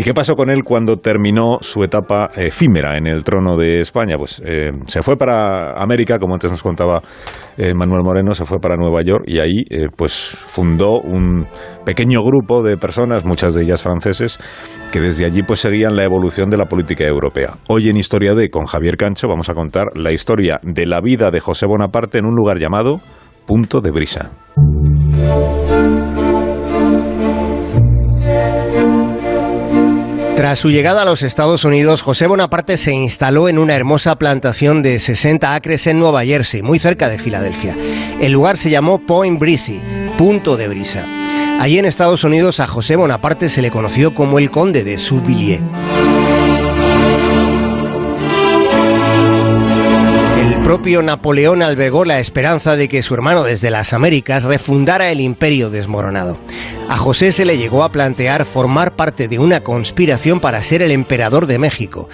¿Y qué pasó con él cuando terminó su etapa efímera en el trono de España? Pues eh, se fue para América, como antes nos contaba eh, Manuel Moreno, se fue para Nueva York y ahí eh, pues fundó un pequeño grupo de personas, muchas de ellas franceses, que desde allí pues seguían la evolución de la política europea. Hoy en Historia de con Javier Cancho vamos a contar la historia de la vida de José Bonaparte en un lugar llamado Punto de Brisa. Tras su llegada a los Estados Unidos, José Bonaparte se instaló en una hermosa plantación de 60 acres en Nueva Jersey, muy cerca de Filadelfia. El lugar se llamó Point Breezy, punto de brisa. Allí en Estados Unidos a José Bonaparte se le conoció como el conde de Souvilliers. El propio Napoleón albergó la esperanza de que su hermano desde las Américas refundara el imperio desmoronado. A José se le llegó a plantear formar parte de una conspiración para ser el emperador de México.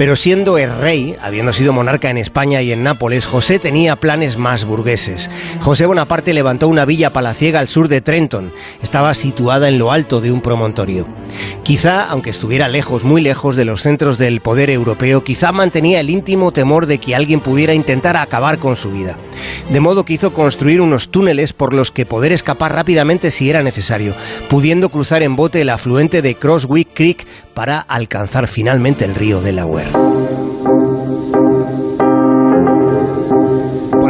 Pero siendo el rey, habiendo sido monarca en España y en Nápoles, José tenía planes más burgueses. José Bonaparte levantó una villa palaciega al sur de Trenton. Estaba situada en lo alto de un promontorio. Quizá, aunque estuviera lejos, muy lejos de los centros del poder europeo, quizá mantenía el íntimo temor de que alguien pudiera intentar acabar con su vida. De modo que hizo construir unos túneles por los que poder escapar rápidamente si era necesario, pudiendo cruzar en bote el afluente de Crosswick Creek para alcanzar finalmente el río Delaware.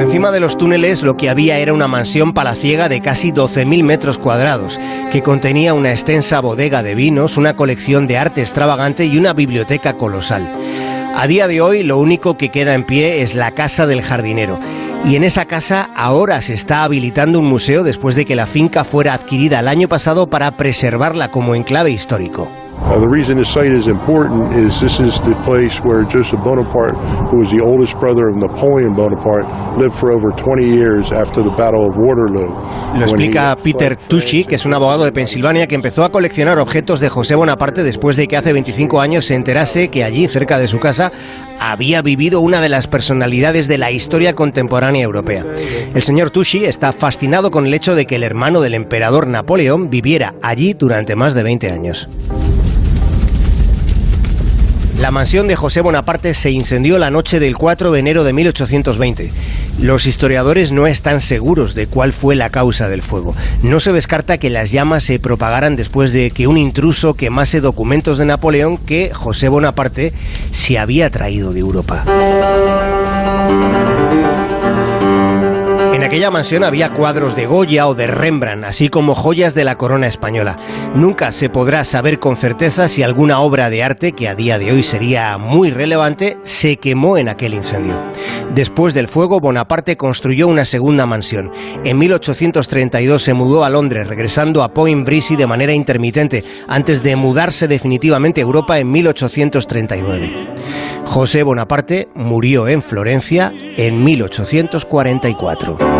Por encima de los túneles lo que había era una mansión palaciega de casi 12.000 metros cuadrados, que contenía una extensa bodega de vinos, una colección de arte extravagante y una biblioteca colosal. A día de hoy lo único que queda en pie es la casa del jardinero. Y en esa casa ahora se está habilitando un museo después de que la finca fuera adquirida el año pasado para preservarla como enclave histórico. Uh, the reason this site is important is this is the place where Joseph Bonaparte, who was the oldest brother of Napoleon Bonaparte, lived for over 20 years after the Battle of Waterloo. Lo explica Peter Tushy, que es un abogado de Pensilvania que empezó a coleccionar objetos de José Bonaparte después de que hace 25 años se enterase que allí, cerca de su casa, había vivido una de las personalidades de la historia contemporánea europea. El señor Tushy está fascinado con el hecho de que el hermano del emperador Napoleón viviera allí durante más de 20 años. La mansión de José Bonaparte se incendió la noche del 4 de enero de 1820. Los historiadores no están seguros de cuál fue la causa del fuego. No se descarta que las llamas se propagaran después de que un intruso quemase documentos de Napoleón que José Bonaparte se había traído de Europa. Aquella mansión había cuadros de Goya o de Rembrandt, así como joyas de la corona española. Nunca se podrá saber con certeza si alguna obra de arte, que a día de hoy sería muy relevante, se quemó en aquel incendio. Después del fuego, Bonaparte construyó una segunda mansión. En 1832 se mudó a Londres, regresando a Point Breezy de manera intermitente, antes de mudarse definitivamente a Europa en 1839. José Bonaparte murió en Florencia en 1844.